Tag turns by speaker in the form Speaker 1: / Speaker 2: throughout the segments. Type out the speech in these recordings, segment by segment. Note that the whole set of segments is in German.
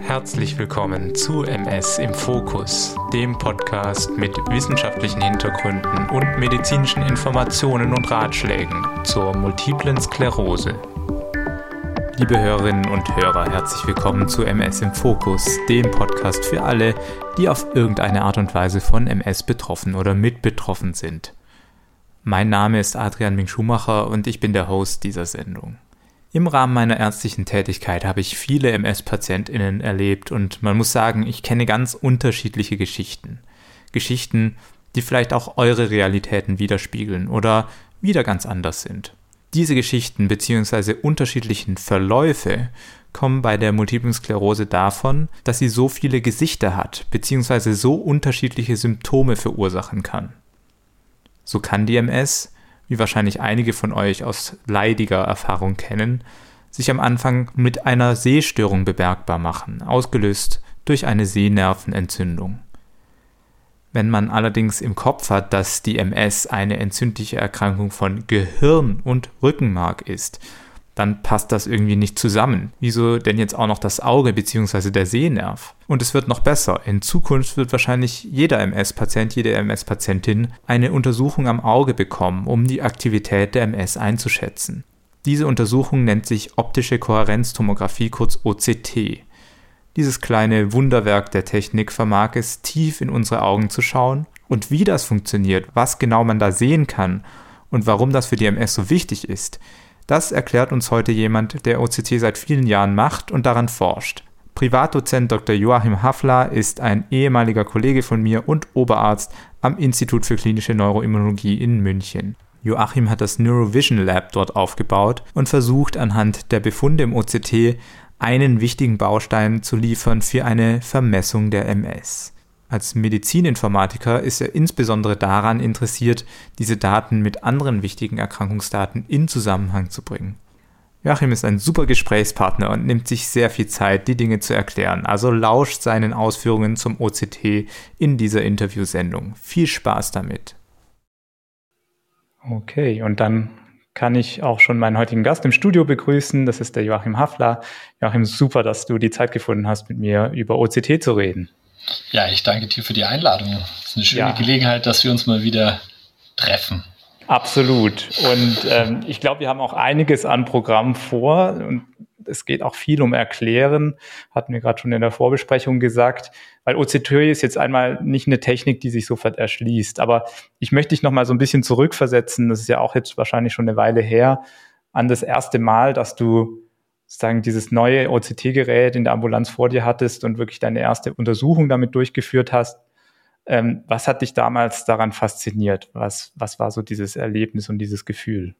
Speaker 1: Herzlich willkommen zu MS im Fokus, dem Podcast mit wissenschaftlichen Hintergründen und medizinischen Informationen und Ratschlägen zur multiplen Sklerose. Liebe Hörerinnen und Hörer, herzlich willkommen zu MS im Fokus, dem Podcast für alle, die auf irgendeine Art und Weise von MS betroffen oder mit betroffen sind. Mein Name ist Adrian Ming Schumacher und ich bin der Host dieser Sendung. Im Rahmen meiner ärztlichen Tätigkeit habe ich viele MS-PatientInnen erlebt und man muss sagen, ich kenne ganz unterschiedliche Geschichten. Geschichten, die vielleicht auch eure Realitäten widerspiegeln oder wieder ganz anders sind. Diese Geschichten bzw. unterschiedlichen Verläufe kommen bei der Multiplen Sklerose davon, dass sie so viele Gesichter hat bzw. so unterschiedliche Symptome verursachen kann. So kann die MS, wie wahrscheinlich einige von euch aus leidiger Erfahrung kennen, sich am Anfang mit einer Sehstörung bemerkbar machen, ausgelöst durch eine Sehnervenentzündung. Wenn man allerdings im Kopf hat, dass die MS eine entzündliche Erkrankung von Gehirn und Rückenmark ist dann passt das irgendwie nicht zusammen. Wieso denn jetzt auch noch das Auge bzw. der Sehnerv? Und es wird noch besser. In Zukunft wird wahrscheinlich jeder MS-Patient, jede MS-Patientin eine Untersuchung am Auge bekommen, um die Aktivität der MS einzuschätzen. Diese Untersuchung nennt sich optische Kohärenztomographie, kurz OCT. Dieses kleine Wunderwerk der Technik vermag es, tief in unsere Augen zu schauen und wie das funktioniert, was genau man da sehen kann und warum das für die MS so wichtig ist, das erklärt uns heute jemand, der OCT seit vielen Jahren macht und daran forscht. Privatdozent Dr. Joachim Hafler ist ein ehemaliger Kollege von mir und Oberarzt am Institut für klinische Neuroimmunologie in München. Joachim hat das Neurovision Lab dort aufgebaut und versucht anhand der Befunde im OCT einen wichtigen Baustein zu liefern für eine Vermessung der MS. Als Medizininformatiker ist er insbesondere daran interessiert, diese Daten mit anderen wichtigen Erkrankungsdaten in Zusammenhang zu bringen. Joachim ist ein super Gesprächspartner und nimmt sich sehr viel Zeit, die Dinge zu erklären, also lauscht seinen Ausführungen zum OCT in dieser Interviewsendung. Viel Spaß damit. Okay, und dann kann ich auch schon meinen heutigen Gast im Studio begrüßen. Das ist der Joachim Hafler. Joachim, super, dass du die Zeit gefunden hast, mit mir über OCT zu reden.
Speaker 2: Ja, ich danke dir für die Einladung. Es ist eine schöne ja. Gelegenheit, dass wir uns mal wieder treffen.
Speaker 1: Absolut. Und ähm, ich glaube, wir haben auch einiges an Programm vor. Und es geht auch viel um Erklären, hatten wir gerade schon in der Vorbesprechung gesagt, weil OCT ist jetzt einmal nicht eine Technik, die sich sofort erschließt. Aber ich möchte dich noch mal so ein bisschen zurückversetzen. Das ist ja auch jetzt wahrscheinlich schon eine Weile her an das erste Mal, dass du sozusagen dieses neue OCT-Gerät in der Ambulanz vor dir hattest und wirklich deine erste Untersuchung damit durchgeführt hast. Ähm, was hat dich damals daran fasziniert? Was, was war so dieses Erlebnis und dieses Gefühl?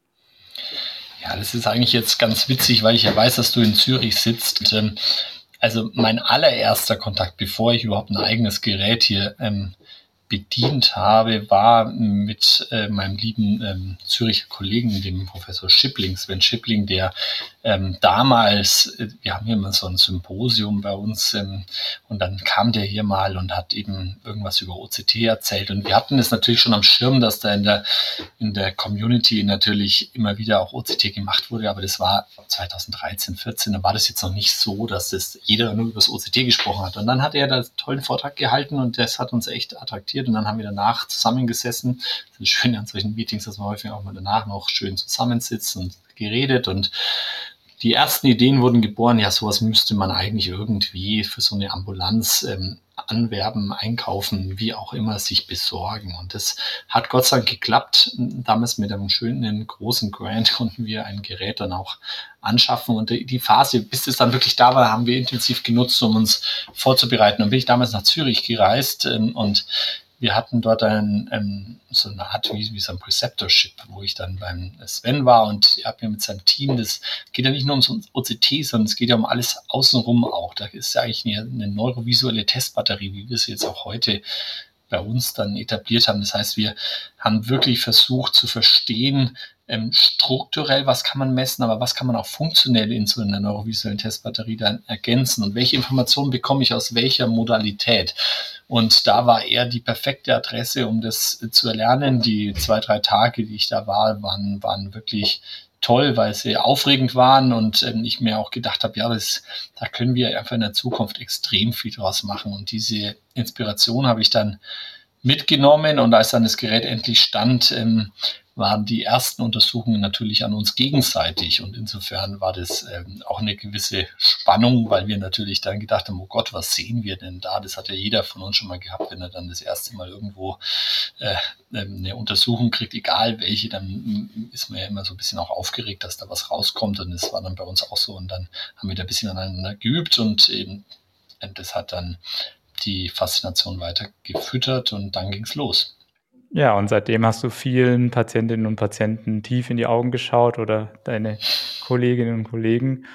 Speaker 2: Ja, das ist eigentlich jetzt ganz witzig, weil ich ja weiß, dass du in Zürich sitzt. Ähm, also mein allererster Kontakt, bevor ich überhaupt ein eigenes Gerät hier ähm, bedient habe, war mit äh, meinem lieben ähm, Züricher Kollegen, dem Professor Schippling, Sven Schippling, der ähm, damals, äh, wir haben hier mal so ein Symposium bei uns ähm, und dann kam der hier mal und hat eben irgendwas über OCT erzählt. Und wir hatten es natürlich schon am Schirm, dass da in der, in der Community natürlich immer wieder auch OCT gemacht wurde, aber das war 2013, 14, da war das jetzt noch nicht so, dass das jeder nur über das OCT gesprochen hat. Und dann hat er da einen tollen Vortrag gehalten und das hat uns echt attraktiert und dann haben wir danach zusammengesessen. Das ist schön an solchen Meetings, dass man häufig auch mal danach noch schön zusammensitzt und geredet und die ersten Ideen wurden geboren, ja, sowas müsste man eigentlich irgendwie für so eine Ambulanz ähm, anwerben, einkaufen, wie auch immer, sich besorgen. Und das hat Gott sei Dank geklappt. Damals mit einem schönen großen Grant konnten wir ein Gerät dann auch anschaffen. Und die Phase, bis es dann wirklich da war, haben wir intensiv genutzt, um uns vorzubereiten. Und bin ich damals nach Zürich gereist ähm, und wir hatten dort ein, ähm, so eine Art wie, wie so ein Preceptorship, wo ich dann beim Sven war und er hat mir mit seinem Team, das geht ja nicht nur ums OCT, sondern es geht ja um alles außenrum auch. Da ist ja eigentlich eine, eine neurovisuelle Testbatterie, wie wir es jetzt auch heute bei uns dann etabliert haben. Das heißt, wir haben wirklich versucht zu verstehen, ähm, strukturell, was kann man messen, aber was kann man auch funktionell in so einer neurovisuellen Testbatterie dann ergänzen und welche Informationen bekomme ich aus welcher Modalität. Und da war er die perfekte Adresse, um das zu erlernen. Die zwei, drei Tage, die ich da war, waren, waren wirklich toll, weil sie aufregend waren und ähm, ich mir auch gedacht habe, ja, das, da können wir einfach in der Zukunft extrem viel draus machen. Und diese Inspiration habe ich dann mitgenommen und als dann das Gerät endlich stand, ähm, waren die ersten Untersuchungen natürlich an uns gegenseitig und insofern war das ähm, auch eine gewisse Spannung, weil wir natürlich dann gedacht haben, oh Gott, was sehen wir denn da? Das hat ja jeder von uns schon mal gehabt, wenn er dann das erste Mal irgendwo äh, ähm, eine Untersuchung kriegt, egal welche, dann ist man ja immer so ein bisschen auch aufgeregt, dass da was rauskommt und das war dann bei uns auch so und dann haben wir da ein bisschen aneinander geübt und eben das hat dann die Faszination weiter gefüttert und dann ging es los.
Speaker 1: Ja, und seitdem hast du vielen Patientinnen und Patienten tief in die Augen geschaut oder deine Kolleginnen und Kollegen.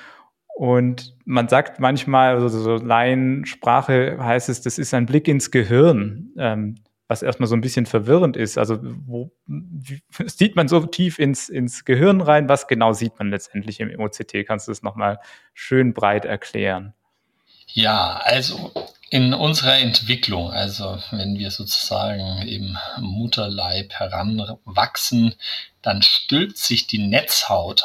Speaker 1: Und man sagt manchmal, also so Laiensprache heißt es, das ist ein Blick ins Gehirn, ähm, was erstmal so ein bisschen verwirrend ist. Also wo wie, sieht man so tief ins, ins Gehirn rein? Was genau sieht man letztendlich im OCT? Kannst du das nochmal schön breit erklären?
Speaker 2: Ja, also in unserer Entwicklung, also wenn wir sozusagen im Mutterleib heranwachsen, dann stülpt sich die Netzhaut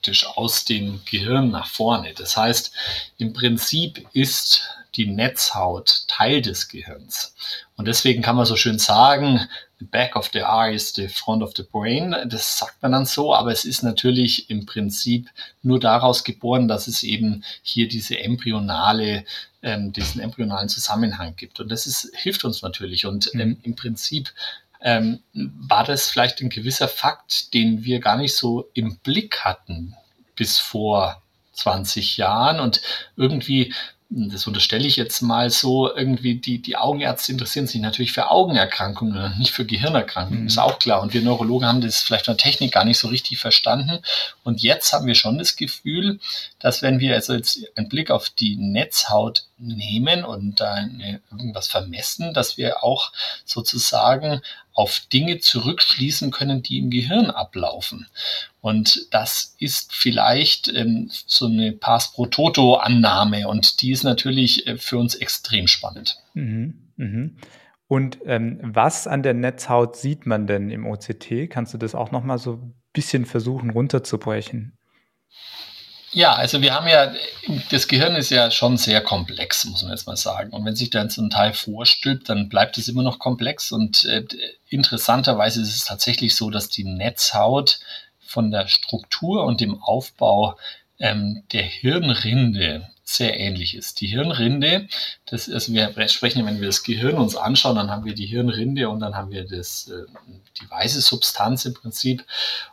Speaker 2: praktisch aus dem Gehirn nach vorne. Das heißt, im Prinzip ist die Netzhaut Teil des Gehirns. Und deswegen kann man so schön sagen, the back of the eye is the front of the brain. Das sagt man dann so, aber es ist natürlich im Prinzip nur daraus geboren, dass es eben hier diese embryonale, ähm, diesen embryonalen Zusammenhang gibt. Und das ist, hilft uns natürlich. Und ähm, mhm. im Prinzip ähm, war das vielleicht ein gewisser Fakt, den wir gar nicht so im Blick hatten bis vor 20 Jahren. Und irgendwie das unterstelle ich jetzt mal so, irgendwie die, die Augenärzte interessieren sich natürlich für Augenerkrankungen, nicht für Gehirnerkrankungen, mhm. ist auch klar. Und wir Neurologen haben das vielleicht von der Technik gar nicht so richtig verstanden. Und jetzt haben wir schon das Gefühl, dass wenn wir also jetzt einen Blick auf die Netzhaut nehmen und da irgendwas vermessen, dass wir auch sozusagen auf Dinge zurückschließen können, die im Gehirn ablaufen. Und das ist vielleicht ähm, so eine Pass pro Toto-Annahme und die ist natürlich äh, für uns extrem spannend. Mhm,
Speaker 1: mh. Und ähm, was an der Netzhaut sieht man denn im OCT? Kannst du das auch noch mal so ein bisschen versuchen runterzubrechen?
Speaker 2: Ja, also wir haben ja, das Gehirn ist ja schon sehr komplex, muss man jetzt mal sagen. Und wenn sich dann so ein Teil vorstülpt, dann bleibt es immer noch komplex. Und äh, interessanterweise ist es tatsächlich so, dass die Netzhaut von der Struktur und dem Aufbau ähm, der Hirnrinde sehr ähnlich ist. Die Hirnrinde, das ist, wir sprechen, wenn wir das Gehirn uns anschauen, dann haben wir die Hirnrinde und dann haben wir das, äh, die weiße Substanz im Prinzip.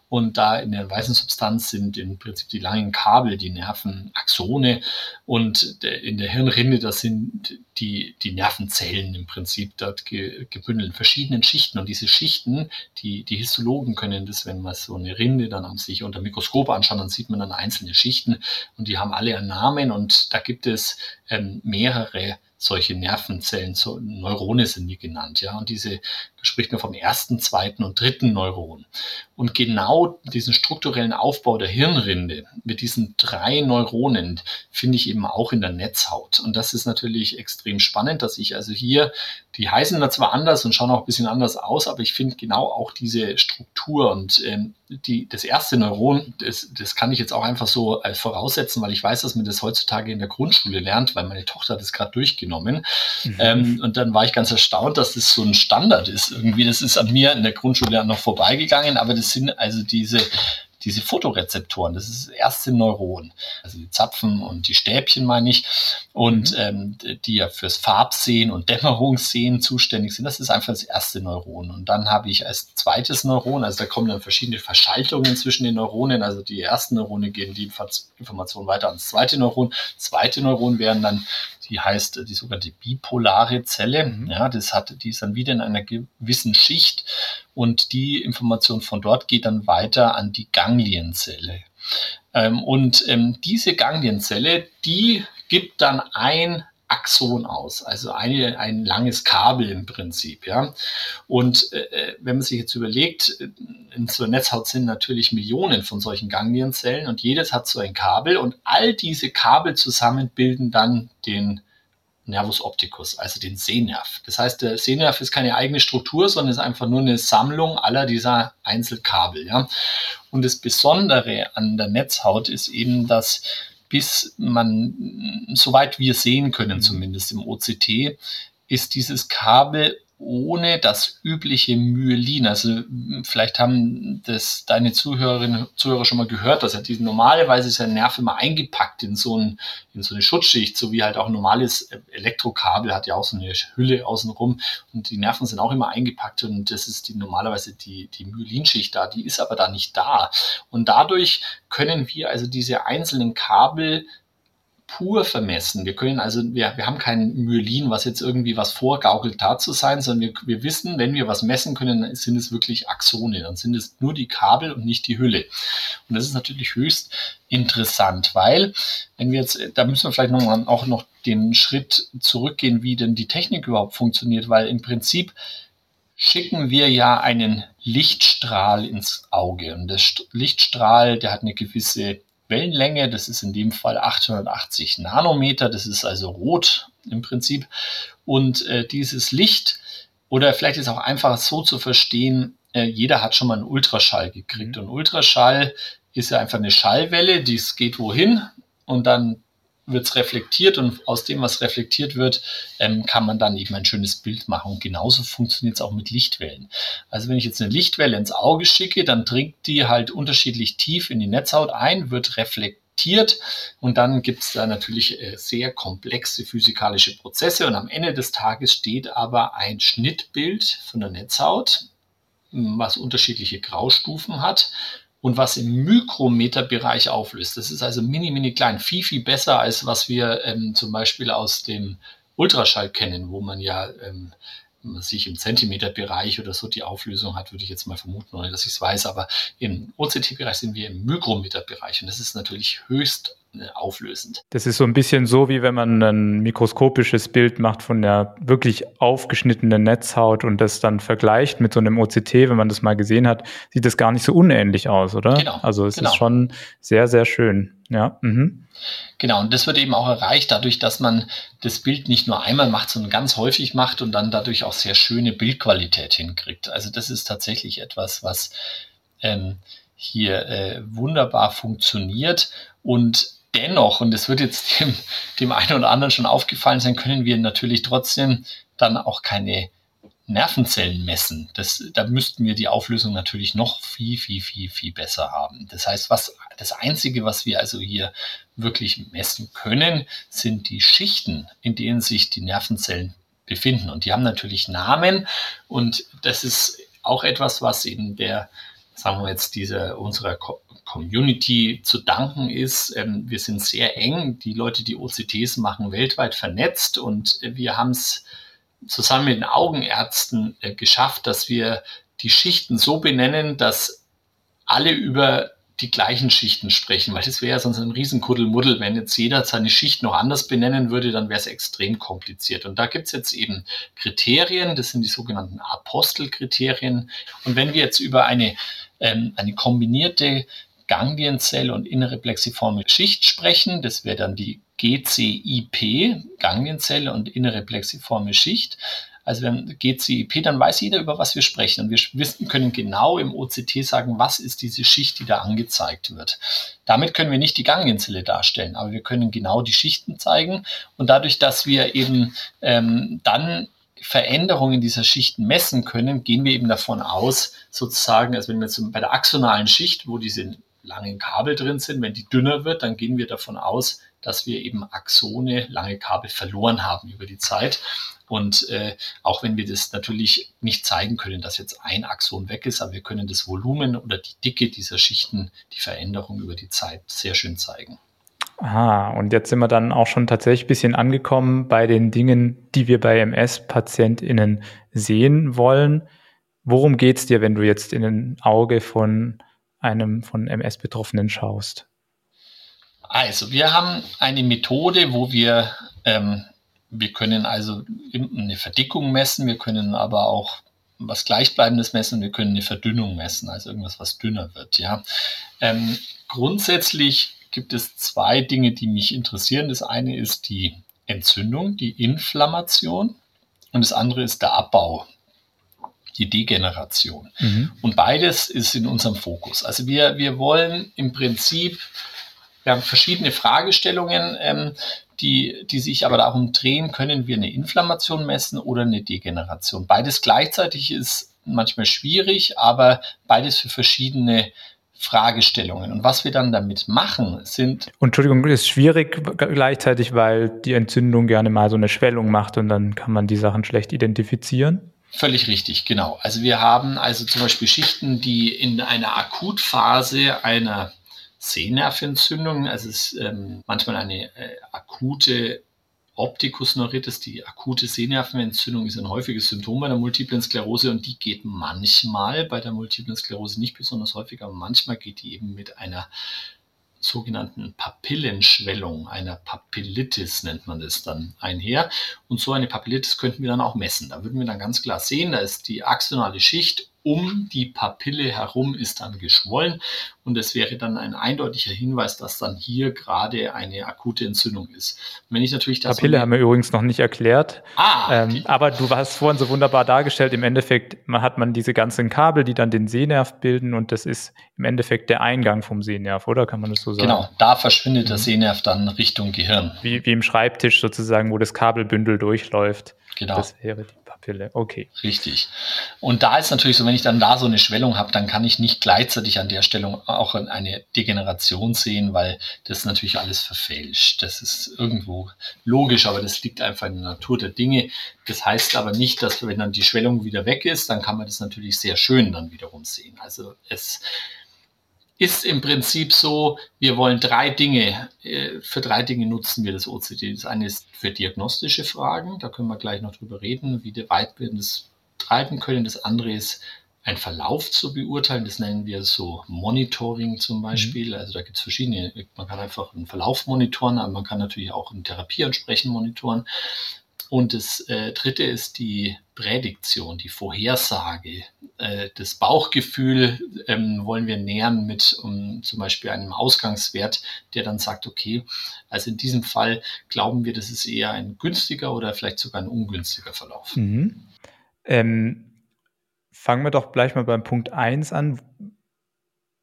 Speaker 2: Und da in der weißen Substanz sind im Prinzip die langen Kabel, die Nervenachsone. Und in der Hirnrinde, das sind die, die Nervenzellen im Prinzip dort gebündelt in verschiedenen Schichten. Und diese Schichten, die, die Histologen können das, wenn man so eine Rinde dann an sich unter Mikroskop anschaut, dann sieht man dann einzelne Schichten und die haben alle einen Namen und da gibt es ähm, mehrere solche Nervenzellen, so Neurone sind die genannt, ja. Und diese spricht man vom ersten, zweiten und dritten Neuron. Und genau diesen strukturellen Aufbau der Hirnrinde mit diesen drei Neuronen finde ich eben auch in der Netzhaut. Und das ist natürlich extrem spannend, dass ich also hier, die heißen da zwar anders und schauen auch ein bisschen anders aus, aber ich finde genau auch diese Struktur und ähm, die, das erste Neuron, das, das kann ich jetzt auch einfach so als voraussetzen, weil ich weiß, dass man das heutzutage in der Grundschule lernt, weil meine Tochter hat das gerade durchgenommen. Mhm. Ähm, und dann war ich ganz erstaunt, dass das so ein Standard ist irgendwie, das ist an mir in der Grundschule noch vorbeigegangen, aber das sind also diese, diese Fotorezeptoren, das ist das erste Neuron, also die Zapfen und die Stäbchen meine ich, und mhm. ähm, die ja fürs Farbsehen und Dämmerungssehen zuständig sind, das ist einfach das erste Neuron. Und dann habe ich als zweites Neuron, also da kommen dann verschiedene Verschaltungen zwischen den Neuronen, also die ersten Neurone geben die Information weiter ans zweite Neuron, zweite Neuron wären dann die heißt die sogenannte bipolare Zelle. Mhm. Ja, das hat, die ist dann wieder in einer gewissen Schicht und die Information von dort geht dann weiter an die Ganglienzelle. Ähm, und ähm, diese Ganglienzelle, die gibt dann ein Axon aus, also eine, ein langes Kabel im Prinzip, ja. Und äh, äh wenn man sich jetzt überlegt, in so einer Netzhaut sind natürlich Millionen von solchen Ganglienzellen und jedes hat so ein Kabel und all diese Kabel zusammen bilden dann den Nervus opticus, also den Sehnerv. Das heißt, der Sehnerv ist keine eigene Struktur, sondern ist einfach nur eine Sammlung aller dieser Einzelkabel. Ja? Und das Besondere an der Netzhaut ist eben, dass bis man, soweit wir sehen können, zumindest im OCT, ist dieses Kabel ohne das übliche Myelin. Also vielleicht haben das deine Zuhörerinnen und Zuhörer schon mal gehört, dass er diese normalerweise ist der Nerv immer eingepackt in so, ein, in so eine Schutzschicht, so wie halt auch ein normales Elektrokabel hat ja auch so eine Hülle außenrum und die Nerven sind auch immer eingepackt und das ist die normalerweise die, die Myelinschicht da, die ist aber da nicht da. Und dadurch können wir also diese einzelnen Kabel pur vermessen. Wir können also, wir, wir haben kein Myelin, was jetzt irgendwie was vorgaukelt, da zu sein, sondern wir, wir wissen, wenn wir was messen können, sind es wirklich Axone. Dann sind es nur die Kabel und nicht die Hülle. Und das ist natürlich höchst interessant, weil, wenn wir jetzt, da müssen wir vielleicht noch mal, auch noch den Schritt zurückgehen, wie denn die Technik überhaupt funktioniert, weil im Prinzip schicken wir ja einen Lichtstrahl ins Auge. Und der Lichtstrahl, der hat eine gewisse Wellenlänge, das ist in dem Fall 880 Nanometer, das ist also rot im Prinzip. Und äh, dieses Licht, oder vielleicht ist auch einfach so zu verstehen, äh, jeder hat schon mal einen Ultraschall gekriegt. Mhm. Und Ultraschall ist ja einfach eine Schallwelle, die geht wohin und dann wird es reflektiert und aus dem, was reflektiert wird, ähm, kann man dann eben ein schönes Bild machen. Und genauso funktioniert es auch mit Lichtwellen. Also wenn ich jetzt eine Lichtwelle ins Auge schicke, dann dringt die halt unterschiedlich tief in die Netzhaut ein, wird reflektiert und dann gibt es da natürlich äh, sehr komplexe physikalische Prozesse und am Ende des Tages steht aber ein Schnittbild von der Netzhaut, was unterschiedliche Graustufen hat und was im Mikrometerbereich auflöst. Das ist also mini, mini klein, viel, viel besser als was wir ähm, zum Beispiel aus dem Ultraschall kennen, wo man ja ähm, sich im Zentimeterbereich oder so die Auflösung hat, würde ich jetzt mal vermuten, ohne dass ich es weiß. Aber im OCT-Bereich sind wir im Mikrometerbereich und das ist natürlich höchst auflösend.
Speaker 1: Das ist so ein bisschen so, wie wenn man ein mikroskopisches Bild macht von der wirklich aufgeschnittenen Netzhaut und das dann vergleicht mit so einem OCT, wenn man das mal gesehen hat, sieht das gar nicht so unähnlich aus, oder? Genau. Also es genau. ist schon sehr, sehr schön. Ja. Mhm.
Speaker 2: Genau, und das wird eben auch erreicht dadurch, dass man das Bild nicht nur einmal macht, sondern ganz häufig macht und dann dadurch auch sehr schöne Bildqualität hinkriegt. Also das ist tatsächlich etwas, was ähm, hier äh, wunderbar funktioniert und dennoch, und das wird jetzt dem, dem einen oder anderen schon aufgefallen sein, können wir natürlich trotzdem dann auch keine Nervenzellen messen. Das, da müssten wir die Auflösung natürlich noch viel, viel, viel, viel besser haben. Das heißt, was, das Einzige, was wir also hier wirklich messen können, sind die Schichten, in denen sich die Nervenzellen befinden. Und die haben natürlich Namen und das ist auch etwas, was in der, sagen wir jetzt, diese, unserer Community zu danken ist. Ähm, wir sind sehr eng. Die Leute, die OCTs machen, weltweit vernetzt und wir haben es zusammen mit den Augenärzten äh, geschafft, dass wir die Schichten so benennen, dass alle über die gleichen Schichten sprechen, weil das wäre ja sonst ein Riesenkuddelmuddel. Wenn jetzt jeder seine Schicht noch anders benennen würde, dann wäre es extrem kompliziert. Und da gibt es jetzt eben Kriterien, das sind die sogenannten Apostelkriterien. Und wenn wir jetzt über eine, ähm, eine kombinierte Ganglienzelle und innere plexiforme Schicht sprechen. Das wäre dann die GCIP, Ganglienzelle und innere plexiforme Schicht. Also wenn GCIP, dann weiß jeder, über was wir sprechen. Und wir wissen, können genau im OCT sagen, was ist diese Schicht, die da angezeigt wird. Damit können wir nicht die Ganglienzelle darstellen, aber wir können genau die Schichten zeigen. Und dadurch, dass wir eben ähm, dann Veränderungen dieser Schichten messen können, gehen wir eben davon aus, sozusagen, also wenn wir jetzt bei der axonalen Schicht, wo diese langen Kabel drin sind. Wenn die dünner wird, dann gehen wir davon aus, dass wir eben Axone, lange Kabel verloren haben über die Zeit. Und äh, auch wenn wir das natürlich nicht zeigen können, dass jetzt ein Axon weg ist, aber wir können das Volumen oder die Dicke dieser Schichten, die Veränderung über die Zeit sehr schön zeigen.
Speaker 1: Ah, und jetzt sind wir dann auch schon tatsächlich ein bisschen angekommen bei den Dingen, die wir bei MS-PatientInnen sehen wollen. Worum geht es dir, wenn du jetzt in ein Auge von einem von MS-Betroffenen schaust?
Speaker 2: Also, wir haben eine Methode, wo wir, ähm, wir können also eine Verdickung messen, wir können aber auch was Gleichbleibendes messen, wir können eine Verdünnung messen, also irgendwas, was dünner wird. Ja. Ähm, grundsätzlich gibt es zwei Dinge, die mich interessieren. Das eine ist die Entzündung, die Inflammation und das andere ist der Abbau, die Degeneration. Mhm. Und beides ist in unserem Fokus. Also wir, wir wollen im Prinzip, wir haben verschiedene Fragestellungen, ähm, die, die sich aber darum drehen, können wir eine Inflammation messen oder eine Degeneration. Beides gleichzeitig ist manchmal schwierig, aber beides für verschiedene Fragestellungen. Und was wir dann damit machen, sind.
Speaker 1: Entschuldigung, ist schwierig gleichzeitig, weil die Entzündung gerne mal so eine Schwellung macht und dann kann man die Sachen schlecht identifizieren.
Speaker 2: Völlig richtig, genau. Also wir haben also zum Beispiel Schichten, die in einer Akutphase einer Sehnerventzündung, also es ist ähm, manchmal eine äh, akute Optikusneuritis, die akute Sehnervenentzündung, ist ein häufiges Symptom bei der Multiplen Sklerose und die geht manchmal bei der Multiplen Sklerose nicht besonders häufig, aber manchmal geht die eben mit einer sogenannten Papillenschwellung, einer Papillitis nennt man das dann einher. Und so eine Papillitis könnten wir dann auch messen. Da würden wir dann ganz klar sehen, da ist die axonale Schicht um die Papille herum ist dann geschwollen und es wäre dann ein eindeutiger Hinweis, dass dann hier gerade eine akute Entzündung ist.
Speaker 1: wenn ich natürlich das Papille haben wir übrigens noch nicht erklärt, ah, ähm, aber du hast vorhin so wunderbar dargestellt. Im Endeffekt man hat man diese ganzen Kabel, die dann den Sehnerv bilden und das ist im Endeffekt der Eingang vom Sehnerv, oder kann man das so sagen?
Speaker 2: Genau, da verschwindet mhm. der Sehnerv dann Richtung Gehirn.
Speaker 1: Wie, wie im Schreibtisch sozusagen, wo das Kabelbündel durchläuft. Genau. Das wäre die Pille. Okay.
Speaker 2: Richtig. Und da ist natürlich so, wenn ich dann da so eine Schwellung habe, dann kann ich nicht gleichzeitig an der Stelle auch eine Degeneration sehen, weil das natürlich alles verfälscht. Das ist irgendwo logisch, aber das liegt einfach in der Natur der Dinge. Das heißt aber nicht, dass wenn dann die Schwellung wieder weg ist, dann kann man das natürlich sehr schön dann wiederum sehen. Also es ist im Prinzip so, wir wollen drei Dinge, äh, für drei Dinge nutzen wir das OCD. Das eine ist für diagnostische Fragen, da können wir gleich noch drüber reden, wie weit wir das treiben können. Das andere ist, einen Verlauf zu beurteilen, das nennen wir so Monitoring zum Beispiel. Mhm. Also da gibt es verschiedene, man kann einfach einen Verlauf monitoren, aber man kann natürlich auch eine Therapie entsprechend monitoren. Und das äh, dritte ist die Prädiktion, die Vorhersage. Äh, das Bauchgefühl ähm, wollen wir nähern mit um, zum Beispiel einem Ausgangswert, der dann sagt, okay, also in diesem Fall glauben wir, das ist eher ein günstiger oder vielleicht sogar ein ungünstiger Verlauf. Mhm.
Speaker 1: Ähm, fangen wir doch gleich mal beim Punkt 1 an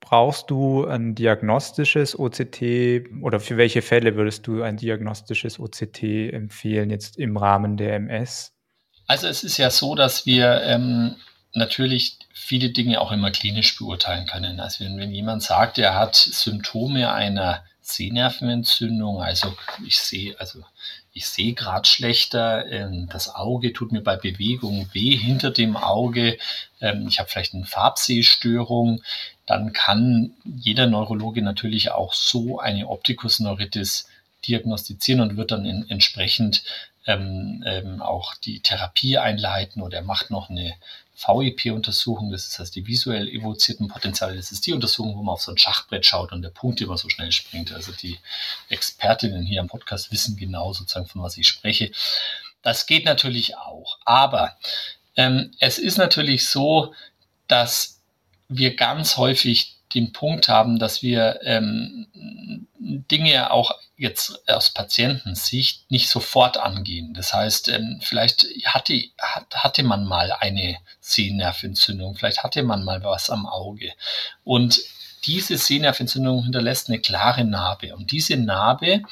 Speaker 1: brauchst du ein diagnostisches OCT oder für welche Fälle würdest du ein diagnostisches OCT empfehlen jetzt im Rahmen der MS?
Speaker 2: Also es ist ja so, dass wir ähm, natürlich viele Dinge auch immer klinisch beurteilen können. Also wenn, wenn jemand sagt, er hat Symptome einer Sehnervenentzündung, also ich sehe, also ich sehe gerade schlechter, ähm, das Auge tut mir bei Bewegung weh hinter dem Auge, ähm, ich habe vielleicht eine Farbsehstörung, dann kann jeder Neurologe natürlich auch so eine Optikusneuritis diagnostizieren und wird dann entsprechend ähm, auch die Therapie einleiten oder er macht noch eine VEP-Untersuchung, das ist heißt die visuell evozierten Potenziale, das ist die Untersuchung, wo man auf so ein Schachbrett schaut und der Punkt immer so schnell springt. Also die Expertinnen hier am Podcast wissen genau sozusagen, von was ich spreche. Das geht natürlich auch, aber ähm, es ist natürlich so, dass wir ganz häufig den Punkt haben, dass wir ähm, Dinge auch jetzt aus Patientensicht nicht sofort angehen. Das heißt, ähm, vielleicht hatte, hat, hatte man mal eine Sehnerventzündung, vielleicht hatte man mal was am Auge. Und diese Sehnerventzündung hinterlässt eine klare Narbe. Und diese Narbe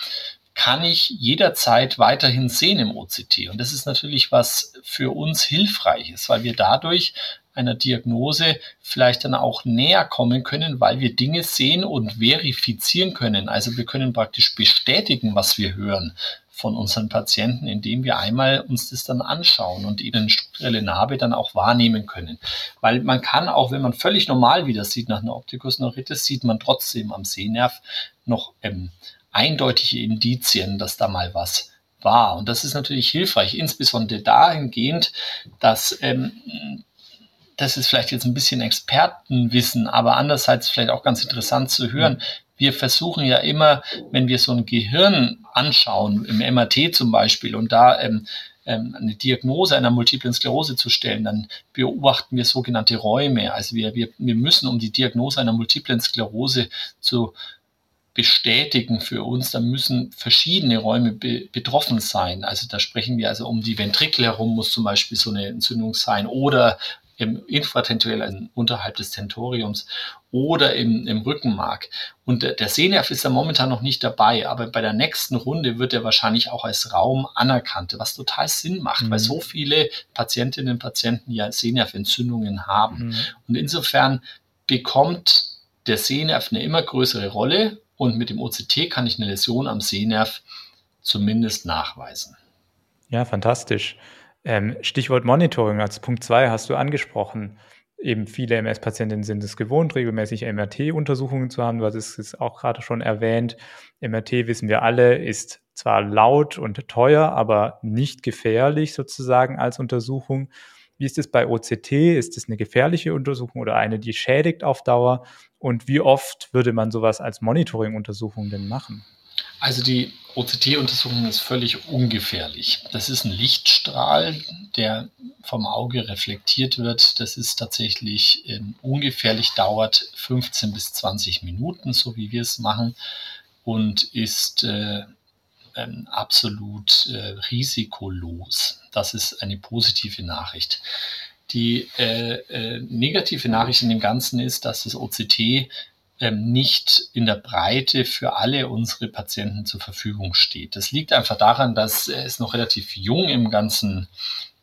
Speaker 2: kann ich jederzeit weiterhin sehen im OCT. Und das ist natürlich was für uns hilfreiches, weil wir dadurch einer Diagnose vielleicht dann auch näher kommen können, weil wir Dinge sehen und verifizieren können. Also wir können praktisch bestätigen, was wir hören von unseren Patienten, indem wir einmal uns das dann anschauen und ihnen strukturelle Narbe dann auch wahrnehmen können. Weil man kann auch, wenn man völlig normal wieder sieht nach einer Optikusneuritis, sieht man trotzdem am Sehnerv noch ähm, eindeutige Indizien, dass da mal was war. Und das ist natürlich hilfreich, insbesondere dahingehend, dass ähm, das ist vielleicht jetzt ein bisschen Expertenwissen, aber andererseits vielleicht auch ganz interessant zu hören. Wir versuchen ja immer, wenn wir so ein Gehirn anschauen, im MRT zum Beispiel, und da ähm, ähm, eine Diagnose einer multiplen Sklerose zu stellen, dann beobachten wir sogenannte Räume. Also wir, wir, wir müssen, um die Diagnose einer multiplen Sklerose zu bestätigen für uns, da müssen verschiedene Räume be betroffen sein. Also da sprechen wir also um die Ventrikel herum muss zum Beispiel so eine Entzündung sein oder im infratentoriell, also unterhalb des Tentoriums oder im, im Rückenmark. Und der, der Sehnerv ist da momentan noch nicht dabei, aber bei der nächsten Runde wird er wahrscheinlich auch als Raum anerkannt, was total Sinn macht, mhm. weil so viele Patientinnen und Patienten ja Sehnerventzündungen haben. Mhm. Und insofern bekommt der Sehnerv eine immer größere Rolle und mit dem OCT kann ich eine Läsion am Sehnerv zumindest nachweisen.
Speaker 1: Ja, fantastisch. Ähm, Stichwort Monitoring als Punkt 2 hast du angesprochen. Eben viele MS-Patientinnen sind es gewohnt, regelmäßig MRT-Untersuchungen zu haben. Du hast es auch gerade schon erwähnt. MRT, wissen wir alle, ist zwar laut und teuer, aber nicht gefährlich sozusagen als Untersuchung. Wie ist es bei OCT? Ist es eine gefährliche Untersuchung oder eine, die schädigt auf Dauer? Und wie oft würde man sowas als Monitoring-Untersuchung denn machen?
Speaker 2: Also die OCT-Untersuchung ist völlig ungefährlich. Das ist ein Lichtstrahl, der vom Auge reflektiert wird. Das ist tatsächlich ähm, ungefährlich, dauert 15 bis 20 Minuten, so wie wir es machen, und ist äh, ähm, absolut äh, risikolos. Das ist eine positive Nachricht. Die äh, äh, negative Nachricht in dem Ganzen ist, dass das OCT nicht in der Breite für alle unsere Patienten zur Verfügung steht. Das liegt einfach daran, dass es noch relativ jung im ganzen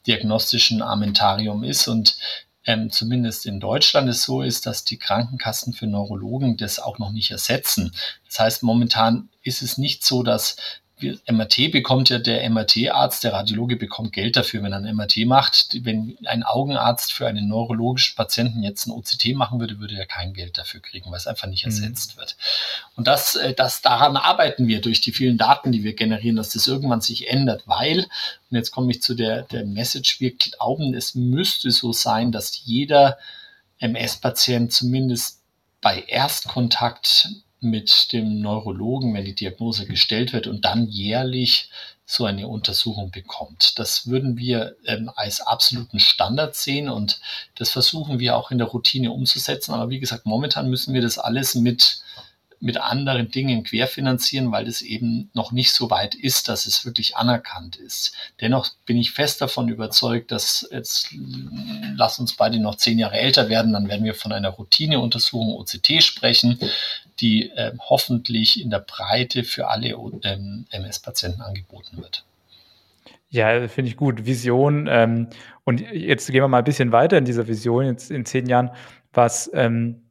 Speaker 2: diagnostischen Armentarium ist und ähm, zumindest in Deutschland es so ist, dass die Krankenkassen für Neurologen das auch noch nicht ersetzen. Das heißt, momentan ist es nicht so, dass MRT bekommt ja der MRT-Arzt, der Radiologe bekommt Geld dafür, wenn er ein MRT macht. Wenn ein Augenarzt für einen neurologischen Patienten jetzt ein OCT machen würde, würde er kein Geld dafür kriegen, weil es einfach nicht mhm. ersetzt mhm. wird. Und das, äh, das, daran arbeiten wir durch die vielen Daten, die wir generieren, dass das irgendwann sich ändert, weil, und jetzt komme ich zu der, der Message, wir glauben, es müsste so sein, dass jeder MS-Patient zumindest bei Erstkontakt mit dem Neurologen, wenn die Diagnose gestellt wird und dann jährlich so eine Untersuchung bekommt. Das würden wir ähm, als absoluten Standard sehen und das versuchen wir auch in der Routine umzusetzen. Aber wie gesagt, momentan müssen wir das alles mit mit anderen Dingen querfinanzieren, weil das eben noch nicht so weit ist, dass es wirklich anerkannt ist. Dennoch bin ich fest davon überzeugt, dass jetzt lass uns beide noch zehn Jahre älter werden, dann werden wir von einer Routineuntersuchung OCT sprechen, die äh, hoffentlich in der Breite für alle ähm, MS-Patienten angeboten wird.
Speaker 1: Ja, finde ich gut. Vision. Ähm, und jetzt gehen wir mal ein bisschen weiter in dieser Vision, jetzt in zehn Jahren. Was ähm,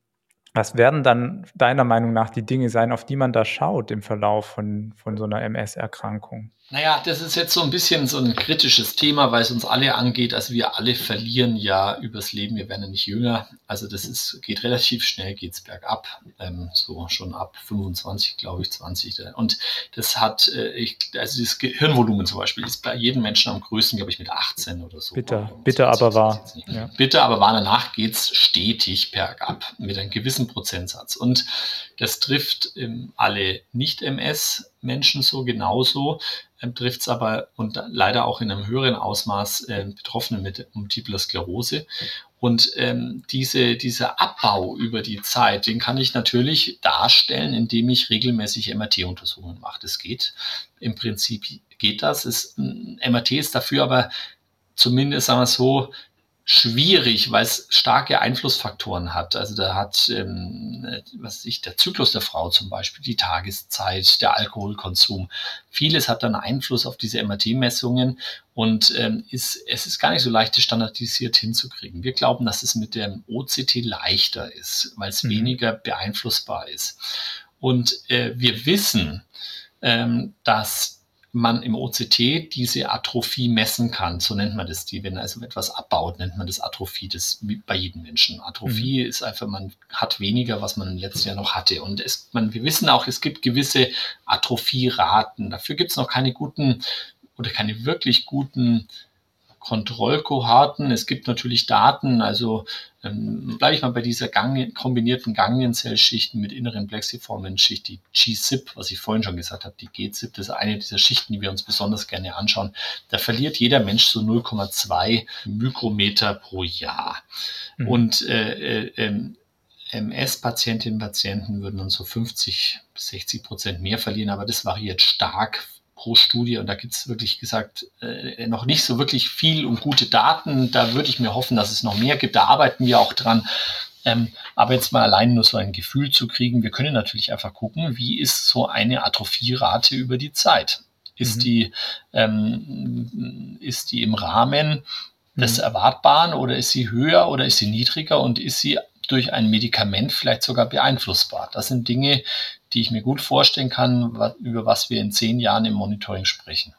Speaker 1: was werden dann deiner Meinung nach die Dinge sein, auf die man da schaut im Verlauf von, von so einer MS-Erkrankung?
Speaker 2: Naja, das ist jetzt so ein bisschen so ein kritisches Thema, weil es uns alle angeht. Also wir alle verlieren ja übers Leben, wir werden ja nicht jünger. Also das ist, geht relativ schnell, geht's bergab. Ähm, so schon ab 25, glaube ich, 20. Und das hat, äh, ich, also das Gehirnvolumen zum Beispiel ist bei jedem Menschen am größten, glaube ich, mit 18 oder so.
Speaker 1: Bitter, bitter aber wahr.
Speaker 2: Ja. Bitter aber wahr, danach geht's stetig bergab mit einem gewissen Prozentsatz. Und das trifft ähm, alle Nicht-MS-Menschen so genauso ähm, trifft es aber und leider auch in einem höheren Ausmaß äh, Betroffene mit multipler Sklerose. Und ähm, diese, dieser Abbau über die Zeit, den kann ich natürlich darstellen, indem ich regelmäßig MRT-Untersuchungen mache. Das geht. Im Prinzip geht das. Es, MRT ist dafür aber zumindest, sagen wir so, schwierig, weil es starke Einflussfaktoren hat. Also da hat, ähm, was ich, der Zyklus der Frau zum Beispiel, die Tageszeit, der Alkoholkonsum. Vieles hat dann Einfluss auf diese MRT-Messungen und ähm, ist, es ist gar nicht so leicht, das standardisiert hinzukriegen. Wir glauben, dass es mit dem OCT leichter ist, weil es mhm. weniger beeinflussbar ist. Und äh, wir wissen, ähm, dass man im OCT diese Atrophie messen kann. So nennt man das die. Wenn also etwas abbaut, nennt man das Atrophie. Das bei jedem Menschen. Atrophie mhm. ist einfach, man hat weniger, was man im letzten Jahr noch hatte. Und es, man, wir wissen auch, es gibt gewisse Atrophie-Raten. Dafür gibt es noch keine guten oder keine wirklich guten Kontrollkohorten. Es gibt natürlich Daten, also ähm, bleibe ich mal bei dieser Gang kombinierten Ganglienzellschicht mit inneren plexiformen Schicht, die G-SIP, was ich vorhin schon gesagt habe, die G-SIP, das ist eine dieser Schichten, die wir uns besonders gerne anschauen. Da verliert jeder Mensch so 0,2 Mikrometer pro Jahr. Mhm. Und äh, äh, ähm, MS-Patientinnen und Patienten würden uns so 50 bis 60 Prozent mehr verlieren, aber das variiert stark pro Studie und da gibt es wirklich gesagt äh, noch nicht so wirklich viel und gute Daten. Da würde ich mir hoffen, dass es noch mehr gibt. Da arbeiten wir auch dran. Ähm, aber jetzt mal allein nur so ein Gefühl zu kriegen, wir können natürlich einfach gucken, wie ist so eine Atrophierate über die Zeit? Ist, mhm. die, ähm, ist die im Rahmen des mhm. Erwartbaren oder ist sie höher oder ist sie niedriger und ist sie durch ein Medikament vielleicht sogar beeinflussbar. Das sind Dinge, die ich mir gut vorstellen kann, über was wir in zehn Jahren im Monitoring sprechen.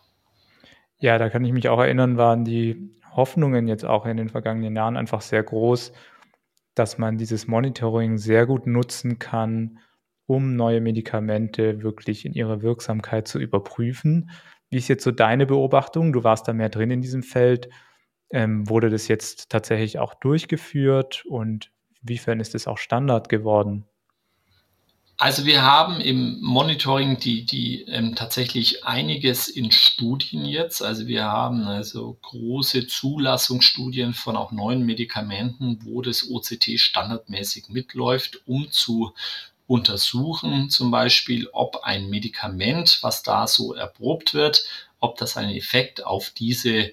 Speaker 1: Ja, da kann ich mich auch erinnern, waren die Hoffnungen jetzt auch in den vergangenen Jahren einfach sehr groß, dass man dieses Monitoring sehr gut nutzen kann, um neue Medikamente wirklich in ihrer Wirksamkeit zu überprüfen. Wie ist jetzt so deine Beobachtung? Du warst da mehr drin in diesem Feld. Ähm, wurde das jetzt tatsächlich auch durchgeführt und Inwiefern ist es auch Standard geworden?
Speaker 2: Also wir haben im Monitoring die, die ähm, tatsächlich einiges in Studien jetzt. Also wir haben also große Zulassungsstudien von auch neuen Medikamenten, wo das OCT standardmäßig mitläuft, um zu untersuchen, zum Beispiel, ob ein Medikament, was da so erprobt wird, ob das einen Effekt auf diese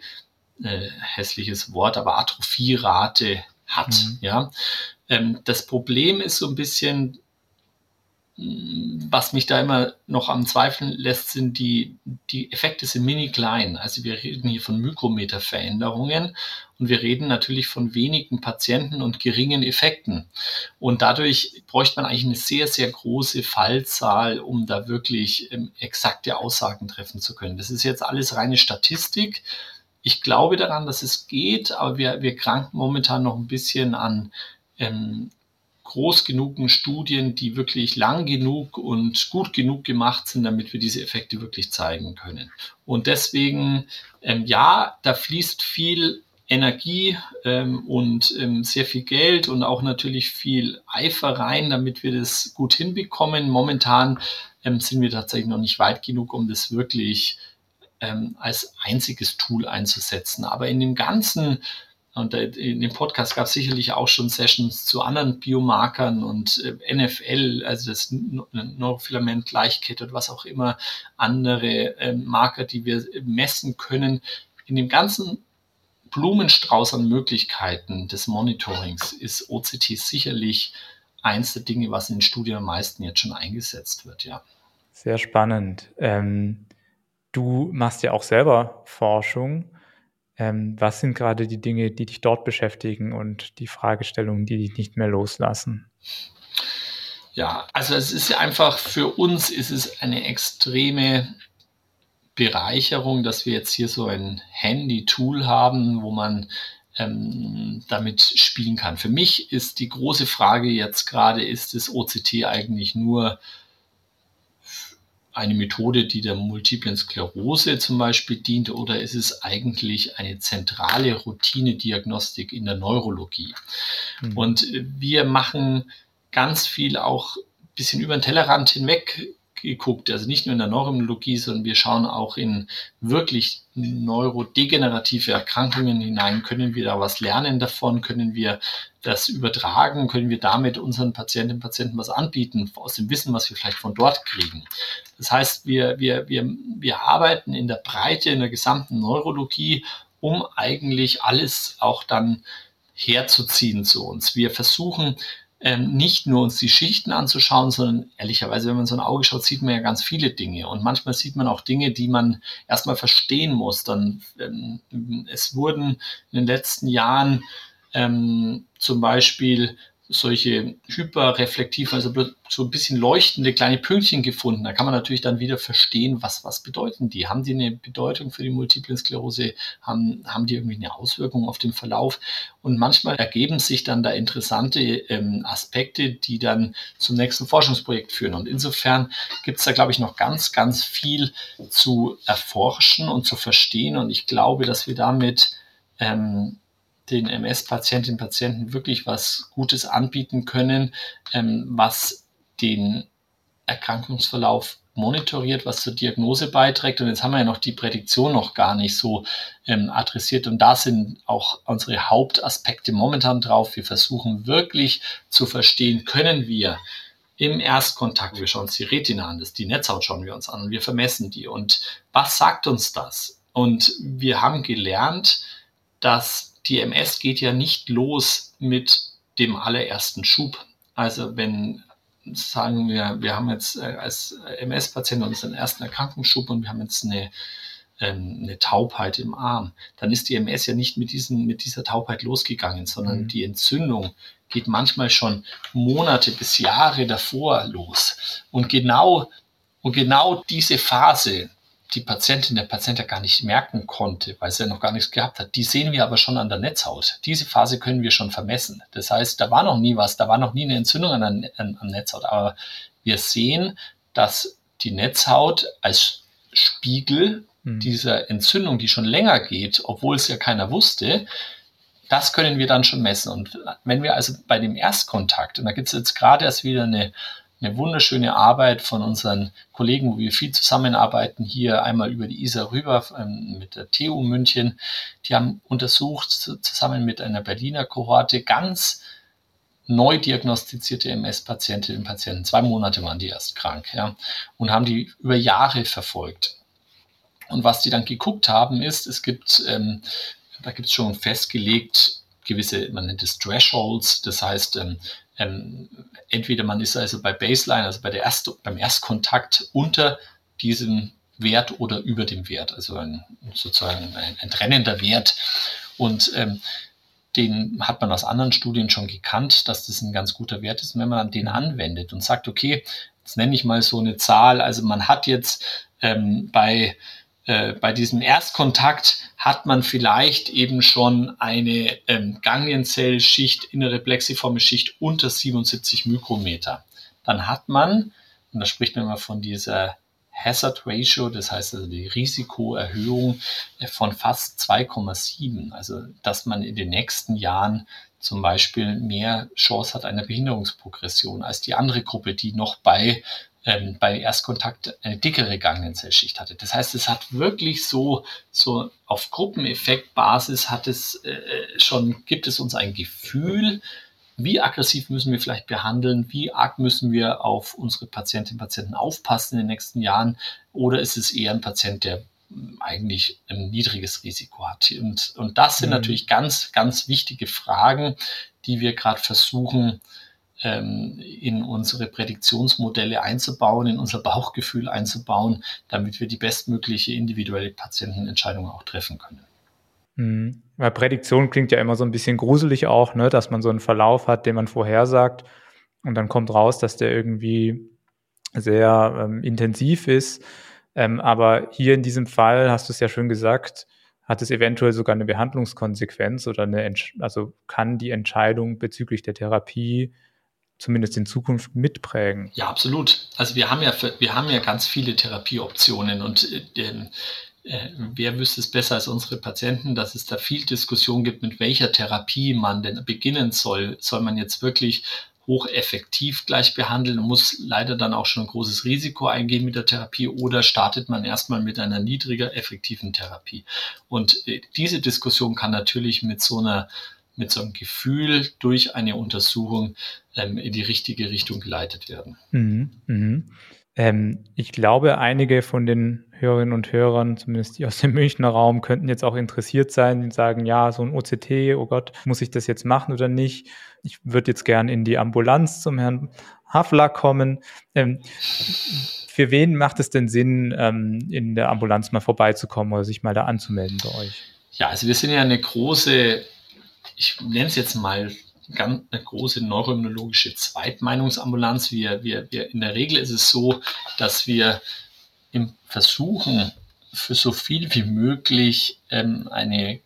Speaker 2: äh, hässliches Wort, aber Atrophierate hat. Mhm. Ja, ähm, das Problem ist so ein bisschen, mm, was mich da immer noch am Zweifeln lässt, sind die, die Effekte sind mini klein. Also wir reden hier von Mikrometerveränderungen und wir reden natürlich von wenigen Patienten und geringen Effekten. Und dadurch bräuchte man eigentlich eine sehr, sehr große Fallzahl, um da wirklich ähm, exakte Aussagen treffen zu können. Das ist jetzt alles reine Statistik. Ich glaube daran, dass es geht, aber wir, wir kranken momentan noch ein bisschen an ähm, groß genugen Studien, die wirklich lang genug und gut genug gemacht sind, damit wir diese Effekte wirklich zeigen können. Und deswegen, ähm, ja, da fließt viel Energie ähm, und ähm, sehr viel Geld und auch natürlich viel Eifer rein, damit wir das gut hinbekommen. Momentan ähm, sind wir tatsächlich noch nicht weit genug, um das wirklich ähm, als einziges Tool einzusetzen. Aber in dem ganzen und in dem Podcast gab es sicherlich auch schon Sessions zu anderen Biomarkern und äh, NFL, also das Neurofilament Gleichkette und was auch immer, andere ähm, Marker, die wir messen können. In dem ganzen Blumenstrauß an Möglichkeiten des Monitorings ist OCT sicherlich eins der Dinge, was in den Studien am meisten jetzt schon eingesetzt wird, ja.
Speaker 1: Sehr spannend. Ähm, du machst ja auch selber Forschung. Ähm, was sind gerade die Dinge, die dich dort beschäftigen und die Fragestellungen, die dich nicht mehr loslassen?
Speaker 2: Ja, also es ist einfach für uns ist es eine extreme Bereicherung, dass wir jetzt hier so ein Handy-Tool haben, wo man ähm, damit spielen kann. Für mich ist die große Frage jetzt gerade, ist das OCT eigentlich nur eine Methode, die der multiplen Sklerose zum Beispiel dient, oder ist es eigentlich eine zentrale Routinediagnostik in der Neurologie? Mhm. Und wir machen ganz viel auch ein bisschen über den Tellerrand hinweg geguckt, also nicht nur in der Neurologie, sondern wir schauen auch in wirklich neurodegenerative Erkrankungen hinein. Können wir da was lernen davon? Können wir das übertragen? Können wir damit unseren Patientinnen und Patienten was anbieten aus dem Wissen, was wir vielleicht von dort kriegen? Das heißt, wir, wir, wir, wir arbeiten in der Breite, in der gesamten Neurologie, um eigentlich alles auch dann herzuziehen zu uns. Wir versuchen ähm, nicht nur uns die Schichten anzuschauen, sondern ehrlicherweise, wenn man so ein Auge schaut, sieht man ja ganz viele Dinge. Und manchmal sieht man auch Dinge, die man erstmal verstehen muss. Dann, ähm, es wurden in den letzten Jahren ähm, zum Beispiel solche hyperreflektiv, also so ein bisschen leuchtende kleine Pünktchen gefunden. Da kann man natürlich dann wieder verstehen, was, was bedeuten die? Haben die eine Bedeutung für die Multiple Sklerose? Haben, haben die irgendwie eine Auswirkung auf den Verlauf? Und manchmal ergeben sich dann da interessante ähm, Aspekte, die dann zum nächsten Forschungsprojekt führen. Und insofern gibt es da, glaube ich, noch ganz, ganz viel zu erforschen und zu verstehen. Und ich glaube, dass wir damit ähm, den MS-Patientinnen und Patienten wirklich was Gutes anbieten können, ähm, was den Erkrankungsverlauf monitoriert, was zur Diagnose beiträgt. Und jetzt haben wir ja noch die Prädiktion noch gar nicht so ähm, adressiert. Und da sind auch unsere Hauptaspekte momentan drauf. Wir versuchen wirklich zu verstehen, können wir im Erstkontakt, wir schauen uns die Retina an, das die Netzhaut schauen wir uns an und wir vermessen die. Und was sagt uns das? Und wir haben gelernt, dass die MS geht ja nicht los mit dem allerersten Schub. Also wenn sagen wir, wir haben jetzt äh, als MS-Patient unseren ersten Erkrankungsschub und wir haben jetzt eine, ähm, eine Taubheit im Arm, dann ist die MS ja nicht mit, diesen, mit dieser Taubheit losgegangen, sondern mhm. die Entzündung geht manchmal schon Monate bis Jahre davor los. Und genau, und genau diese Phase, die Patientin, der Patient ja gar nicht merken konnte, weil sie ja noch gar nichts gehabt hat. Die sehen wir aber schon an der Netzhaut. Diese Phase können wir schon vermessen. Das heißt, da war noch nie was, da war noch nie eine Entzündung an der, an, an Netzhaut. Aber wir sehen, dass die Netzhaut als Spiegel hm. dieser Entzündung, die schon länger geht, obwohl es ja keiner wusste, das können wir dann schon messen. Und wenn wir also bei dem Erstkontakt, und da gibt es jetzt gerade erst wieder eine eine wunderschöne Arbeit von unseren Kollegen, wo wir viel zusammenarbeiten, hier einmal über die ISA rüber ähm, mit der TU München. Die haben untersucht, zusammen mit einer Berliner Kohorte, ganz neu diagnostizierte MS-Patientinnen und Patienten. Zwei Monate waren die erst krank ja, und haben die über Jahre verfolgt. Und was die dann geguckt haben, ist, es gibt, ähm, da gibt es schon festgelegt, gewisse, man nennt es Thresholds, das heißt, ähm, ähm, entweder man ist also bei Baseline, also bei der Erst, beim Erstkontakt unter diesem Wert oder über dem Wert, also ein, sozusagen ein, ein trennender Wert. Und ähm, den hat man aus anderen Studien schon gekannt, dass das ein ganz guter Wert ist. Und wenn man den anwendet und sagt, okay, jetzt nenne ich mal so eine Zahl, also man hat jetzt ähm, bei äh, bei diesem Erstkontakt hat man vielleicht eben schon eine ähm, Ganglienzellschicht, innere plexiforme Schicht unter 77 Mikrometer. Dann hat man, und da spricht man immer von dieser Hazard Ratio, das heißt also die Risikoerhöhung äh, von fast 2,7. Also dass man in den nächsten Jahren zum Beispiel mehr Chance hat einer Behinderungsprogression als die andere Gruppe, die noch bei ähm, bei Erstkontakt eine dickere Ganglienzellschicht hatte. Das heißt, es hat wirklich so, so auf Gruppeneffektbasis hat es äh, schon, gibt es uns ein Gefühl, wie aggressiv müssen wir vielleicht behandeln, wie arg müssen wir auf unsere Patientinnen und Patienten aufpassen in den nächsten Jahren oder ist es eher ein Patient, der eigentlich ein niedriges Risiko hat. Und, und das sind mhm. natürlich ganz, ganz wichtige Fragen, die wir gerade versuchen ähm, in unsere Prädiktionsmodelle einzubauen, in unser Bauchgefühl einzubauen, damit wir die bestmögliche individuelle Patientenentscheidung auch treffen können.
Speaker 1: Mhm. Weil Prädiktion klingt ja immer so ein bisschen gruselig auch, ne? dass man so einen Verlauf hat, den man vorhersagt und dann kommt raus, dass der irgendwie sehr ähm, intensiv ist. Ähm, aber hier in diesem Fall, hast du es ja schon gesagt, hat es eventuell sogar eine Behandlungskonsequenz oder eine, also kann die Entscheidung bezüglich der Therapie zumindest in Zukunft mitprägen.
Speaker 2: Ja, absolut. Also wir haben ja, wir haben ja ganz viele Therapieoptionen und äh, äh, wer wüsste es besser als unsere Patienten, dass es da viel Diskussion gibt, mit welcher Therapie man denn beginnen soll. Soll man jetzt wirklich hocheffektiv gleich behandeln und muss leider dann auch schon ein großes Risiko eingehen mit der Therapie oder startet man erstmal mit einer niedriger effektiven Therapie. Und äh, diese Diskussion kann natürlich mit so einer mit so einem Gefühl durch eine Untersuchung ähm, in die richtige Richtung geleitet werden.
Speaker 1: Mhm, mh. ähm, ich glaube, einige von den Hörerinnen und Hörern, zumindest die aus dem Münchner Raum, könnten jetzt auch interessiert sein und sagen, ja, so ein OCT, oh Gott, muss ich das jetzt machen oder nicht? Ich würde jetzt gern in die Ambulanz zum Herrn Hafler kommen. Ähm, für wen macht es denn Sinn, ähm, in der Ambulanz mal vorbeizukommen oder sich mal da anzumelden bei euch?
Speaker 2: Ja, also wir sind ja eine große ich nenne es jetzt mal ganz eine große neuroimmunologische Zweitmeinungsambulanz. Wir, wir, wir, in der Regel ist es so, dass wir im Versuchen, für so viel wie möglich ähm, eine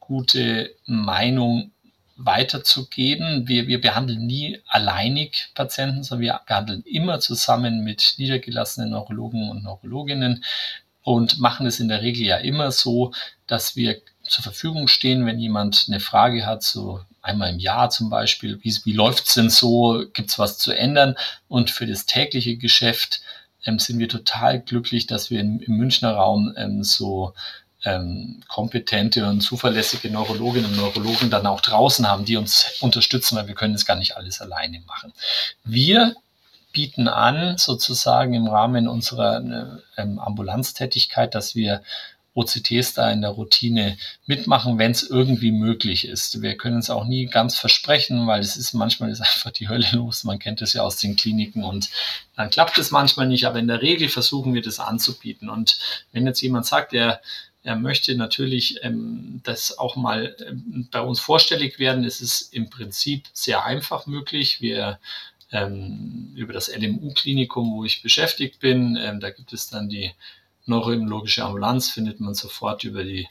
Speaker 2: gute Meinung weiterzugeben. Wir, wir behandeln nie alleinig Patienten, sondern wir behandeln immer zusammen mit niedergelassenen Neurologen und Neurologinnen und machen es in der Regel ja immer so, dass wir zur Verfügung stehen, wenn jemand eine Frage hat zu einmal im Jahr zum Beispiel. Wie, wie läuft es denn so? Gibt es was zu ändern? Und für das tägliche Geschäft ähm, sind wir total glücklich, dass wir im, im Münchner Raum ähm, so ähm, kompetente und zuverlässige Neurologinnen und Neurologen dann auch draußen haben, die uns unterstützen, weil wir können das gar nicht alles alleine machen. Wir bieten an, sozusagen im Rahmen unserer ähm, Ambulanztätigkeit, dass wir OCTs da in der Routine mitmachen, wenn es irgendwie möglich ist. Wir können es auch nie ganz versprechen, weil es ist manchmal ist einfach die Hölle los. Man kennt es ja aus den Kliniken und dann klappt es manchmal nicht, aber in der Regel versuchen wir das anzubieten. Und wenn jetzt jemand sagt, er er möchte natürlich ähm, das auch mal ähm, bei uns vorstellig werden. Es ist im Prinzip sehr einfach möglich. Wir ähm, über das LMU-Klinikum, wo ich beschäftigt bin, ähm, da gibt es dann die neuroimmunologische Ambulanz findet man sofort über die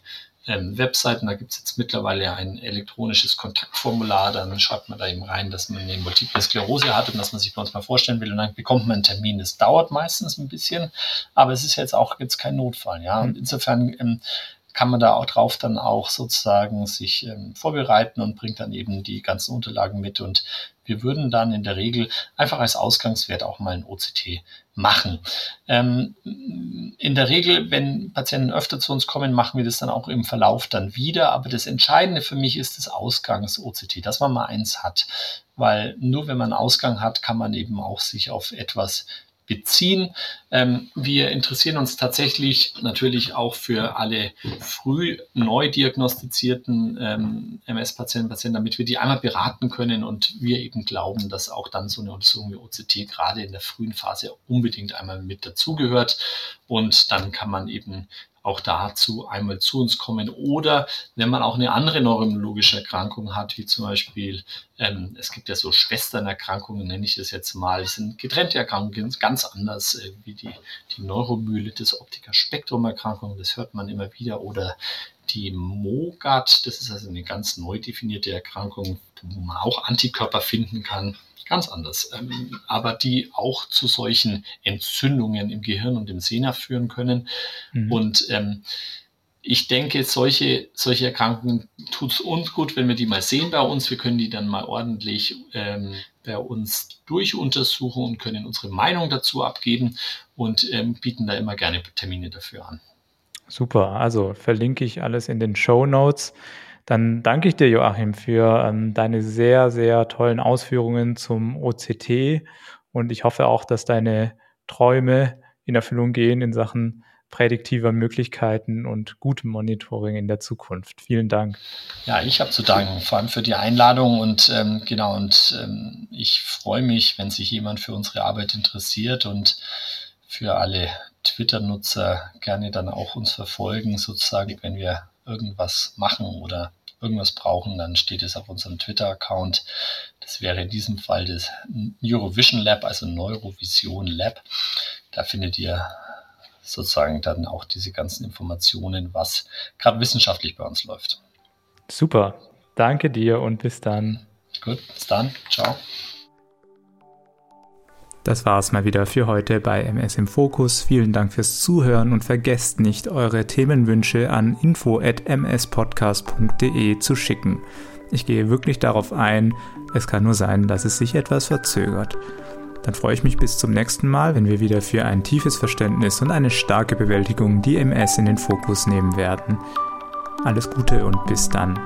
Speaker 2: ähm, Webseiten. Da gibt es jetzt mittlerweile ein elektronisches Kontaktformular. Dann schreibt man da eben rein, dass man eine Multiple Sklerose hat und dass man sich bei uns mal vorstellen will. Und dann bekommt man einen Termin. Das dauert meistens ein bisschen, aber es ist jetzt auch jetzt kein Notfall. Ja, und insofern ähm, kann man da auch drauf dann auch sozusagen sich ähm, vorbereiten und bringt dann eben die ganzen Unterlagen mit. Und wir würden dann in der Regel einfach als Ausgangswert auch mal ein OCT machen. Ähm, in der Regel, wenn Patienten öfter zu uns kommen, machen wir das dann auch im Verlauf dann wieder. Aber das Entscheidende für mich ist das Ausgangs-OCT, dass man mal eins hat. Weil nur wenn man Ausgang hat, kann man eben auch sich auf etwas beziehen. Ähm, wir interessieren uns tatsächlich natürlich auch für alle früh neu diagnostizierten ähm, MS-Patienten, Patienten, damit wir die einmal beraten können und wir eben glauben, dass auch dann so eine Untersuchung wie OCT gerade in der frühen Phase unbedingt einmal mit dazugehört. Und dann kann man eben auch dazu einmal zu uns kommen. Oder wenn man auch eine andere neurologische Erkrankung hat, wie zum Beispiel, ähm, es gibt ja so Schwesternerkrankungen, nenne ich das jetzt mal, das sind getrennte Erkrankungen, ganz anders äh, wie die, die Neuromyelitis optica Spektrum Erkrankung, das hört man immer wieder, oder die MOGAT, das ist also eine ganz neu definierte Erkrankung, wo man auch Antikörper finden kann ganz anders, ähm, aber die auch zu solchen Entzündungen im Gehirn und im Sehner führen können. Mhm. Und ähm, ich denke, solche, solche Erkrankungen tut es uns gut, wenn wir die mal sehen bei uns. Wir können die dann mal ordentlich ähm, bei uns durchuntersuchen und können unsere Meinung dazu abgeben und ähm, bieten da immer gerne Termine dafür an.
Speaker 1: Super, also verlinke ich alles in den Show Notes. Dann danke ich dir, Joachim, für ähm, deine sehr, sehr tollen Ausführungen zum OCT und ich hoffe auch, dass deine Träume in Erfüllung gehen in Sachen prädiktiver Möglichkeiten und gutem Monitoring in der Zukunft. Vielen Dank.
Speaker 2: Ja, ich habe zu danken, vor allem für die Einladung und ähm, genau, und ähm, ich freue mich, wenn sich jemand für unsere Arbeit interessiert und für alle Twitter-Nutzer gerne dann auch uns verfolgen, sozusagen, wenn wir irgendwas machen oder irgendwas brauchen, dann steht es auf unserem Twitter-Account. Das wäre in diesem Fall das Neurovision Lab, also Neurovision Lab. Da findet ihr sozusagen dann auch diese ganzen Informationen, was gerade wissenschaftlich bei uns läuft.
Speaker 1: Super. Danke dir und bis dann.
Speaker 2: Gut, bis dann. Ciao.
Speaker 1: Das war es mal wieder für heute bei MS im Fokus. Vielen Dank fürs Zuhören und vergesst nicht, eure Themenwünsche an info@mspodcast.de zu schicken. Ich gehe wirklich darauf ein. Es kann nur sein, dass es sich etwas verzögert. Dann freue ich mich bis zum nächsten Mal, wenn wir wieder für ein tiefes Verständnis und eine starke Bewältigung die MS in den Fokus nehmen werden. Alles Gute und bis dann.